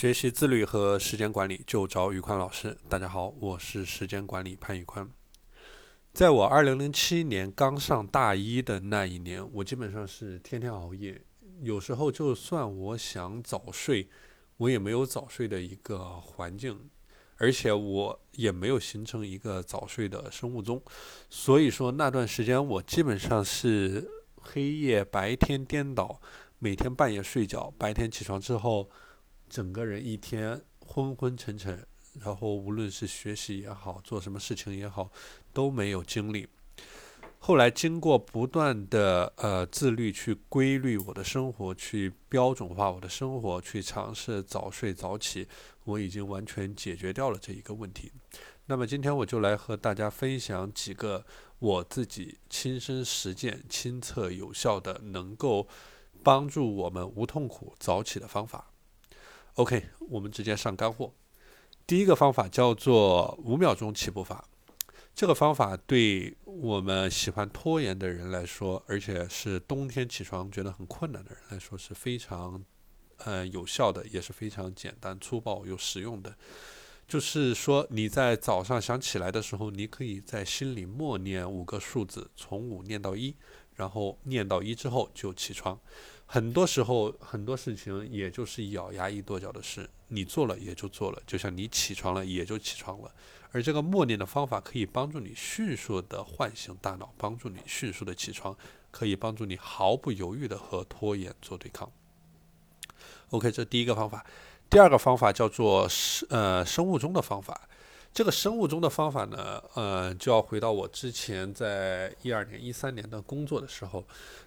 学习自律和时间管理就找宇宽老师。大家好，我是时间管理潘宇宽。在我二零零七年刚上大一的那一年，我基本上是天天熬夜，有时候就算我想早睡，我也没有早睡的一个环境，而且我也没有形成一个早睡的生物钟。所以说那段时间我基本上是黑夜白天颠倒，每天半夜睡觉，白天起床之后。整个人一天昏昏沉沉，然后无论是学习也好，做什么事情也好，都没有精力。后来经过不断的呃自律，去规律我的生活，去标准化我的生活，去尝试早睡早起，我已经完全解决掉了这一个问题。那么今天我就来和大家分享几个我自己亲身实践、亲测有效的，能够帮助我们无痛苦早起的方法。OK，我们直接上干货。第一个方法叫做五秒钟起步法。这个方法对我们喜欢拖延的人来说，而且是冬天起床觉得很困难的人来说，是非常呃有效的，也是非常简单粗暴又实用的。就是说，你在早上想起来的时候，你可以在心里默念五个数字，从五念到一，然后念到一之后就起床。很多时候，很多事情也就是咬牙一跺脚的事，你做了也就做了，就像你起床了也就起床了。而这个默念的方法可以帮助你迅速的唤醒大脑，帮助你迅速的起床，可以帮助你毫不犹豫的和拖延做对抗。OK，这第一个方法。第二个方法叫做生呃生物钟的方法。这个生物钟的方法呢，呃，就要回到我之前在一二年、一三年的工作的时候，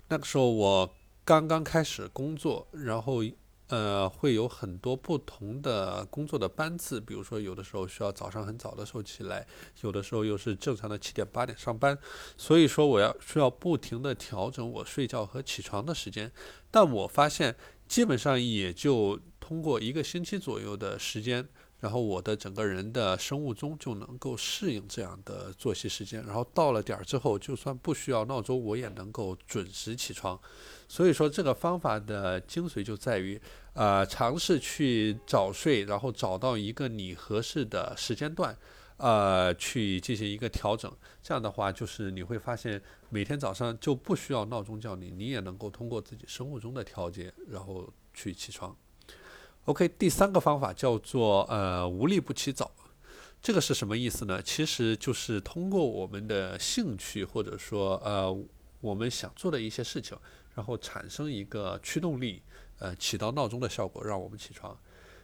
那个时候我。刚刚开始工作，然后呃会有很多不同的工作的班次，比如说有的时候需要早上很早的时候起来，有的时候又是正常的七点八点上班，所以说我要需要不停的调整我睡觉和起床的时间，但我发现基本上也就通过一个星期左右的时间。然后我的整个人的生物钟就能够适应这样的作息时间，然后到了点儿之后，就算不需要闹钟，我也能够准时起床。所以说，这个方法的精髓就在于，呃，尝试去早睡，然后找到一个你合适的时间段，呃，去进行一个调整。这样的话，就是你会发现，每天早上就不需要闹钟叫你，你也能够通过自己生物钟的调节，然后去起床。OK，第三个方法叫做呃无利不起早，这个是什么意思呢？其实就是通过我们的兴趣或者说呃我们想做的一些事情，然后产生一个驱动力，呃起到闹钟的效果，让我们起床。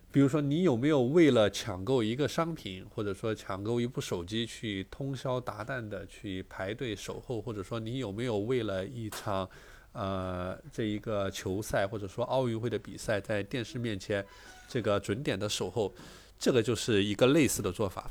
比如说你有没有为了抢购一个商品，或者说抢购一部手机去通宵达旦的去排队守候，或者说你有没有为了一场。呃，这一个球赛或者说奥运会的比赛，在电视面前，这个准点的守候，这个就是一个类似的做法。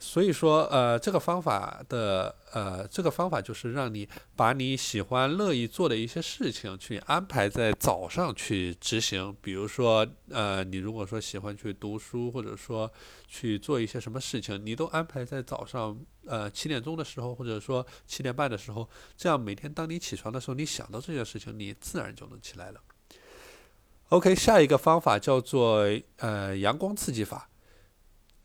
所以说，呃，这个方法的，呃，这个方法就是让你把你喜欢、乐意做的一些事情去安排在早上去执行。比如说，呃，你如果说喜欢去读书，或者说去做一些什么事情，你都安排在早上，呃，七点钟的时候，或者说七点半的时候，这样每天当你起床的时候，你想到这件事情，你自然就能起来了。OK，下一个方法叫做呃阳光刺激法。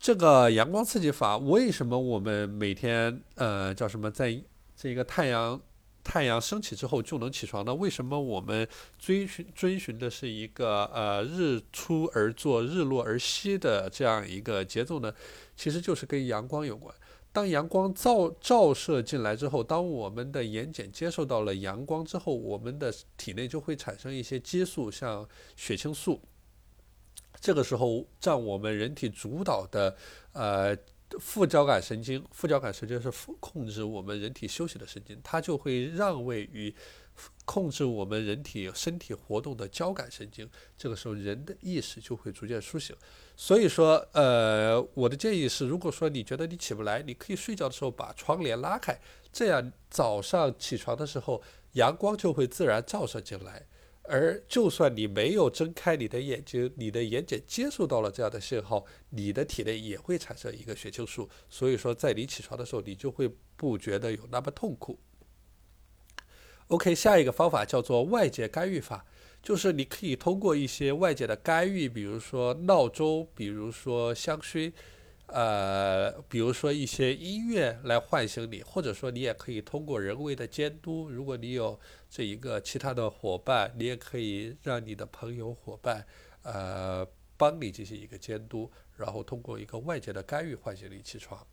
这个阳光刺激法，为什么我们每天呃叫什么，在这个太阳太阳升起之后就能起床呢？为什么我们追寻遵循的是一个呃日出而作，日落而息的这样一个节奏呢？其实就是跟阳光有关。当阳光照照射进来之后，当我们的眼睑接受到了阳光之后，我们的体内就会产生一些激素，像血清素。这个时候，占我们人体主导的，呃，副交感神经，副交感神经是控制我们人体休息的神经，它就会让位于控制我们人体身体活动的交感神经。这个时候，人的意识就会逐渐苏醒。所以说，呃，我的建议是，如果说你觉得你起不来，你可以睡觉的时候把窗帘拉开，这样早上起床的时候，阳光就会自然照射进来。而就算你没有睁开你的眼睛，你的眼睑接受到了这样的信号，你的体内也会产生一个血清素。所以说，在你起床的时候，你就会不觉得有那么痛苦。OK，下一个方法叫做外界干预法。就是你可以通过一些外界的干预，比如说闹钟，比如说香薰，呃，比如说一些音乐来唤醒你，或者说你也可以通过人为的监督。如果你有这一个其他的伙伴，你也可以让你的朋友伙伴，呃，帮你进行一个监督，然后通过一个外界的干预唤醒你起床。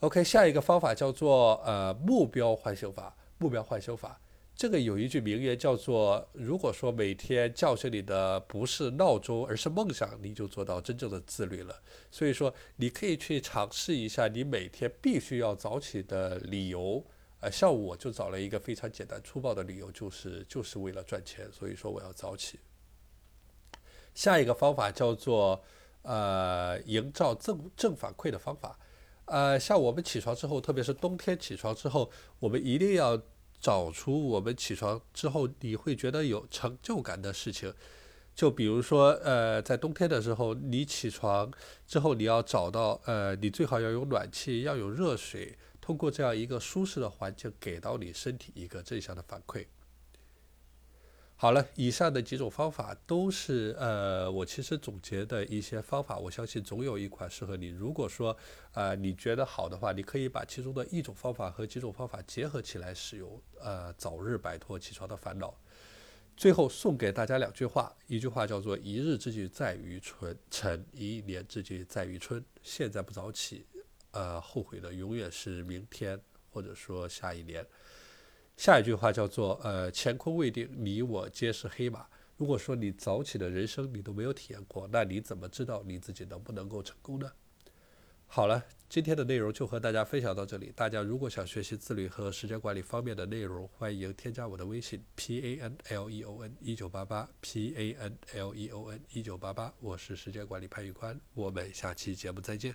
OK，下一个方法叫做呃目标唤醒法，目标唤醒法。这个有一句名言叫做：“如果说每天叫醒你的不是闹钟，而是梦想，你就做到真正的自律了。”所以说，你可以去尝试一下你每天必须要早起的理由。呃，像我就找了一个非常简单粗暴的理由，就是就是为了赚钱，所以说我要早起。下一个方法叫做呃营造正正反馈的方法。呃，像我们起床之后，特别是冬天起床之后，我们一定要。找出我们起床之后你会觉得有成就感的事情，就比如说，呃，在冬天的时候，你起床之后你要找到，呃，你最好要有暖气，要有热水，通过这样一个舒适的环境，给到你身体一个正向的反馈。好了，以上的几种方法都是呃，我其实总结的一些方法，我相信总有一款适合你。如果说呃你觉得好的话，你可以把其中的一种方法和几种方法结合起来使用，呃，早日摆脱起床的烦恼。最后送给大家两句话，一句话叫做“一日之计在于春晨，一年之计在于春”。现在不早起，呃，后悔的永远是明天，或者说下一年。下一句话叫做：“呃，乾坤未定，你我皆是黑马。”如果说你早起的人生你都没有体验过，那你怎么知道你自己能不能够成功呢？好了，今天的内容就和大家分享到这里。大家如果想学习自律和时间管理方面的内容，欢迎添加我的微信 p a n l e o n 一九八八 p a n l e o n 一九八八，我是时间管理潘玉宽，我们下期节目再见。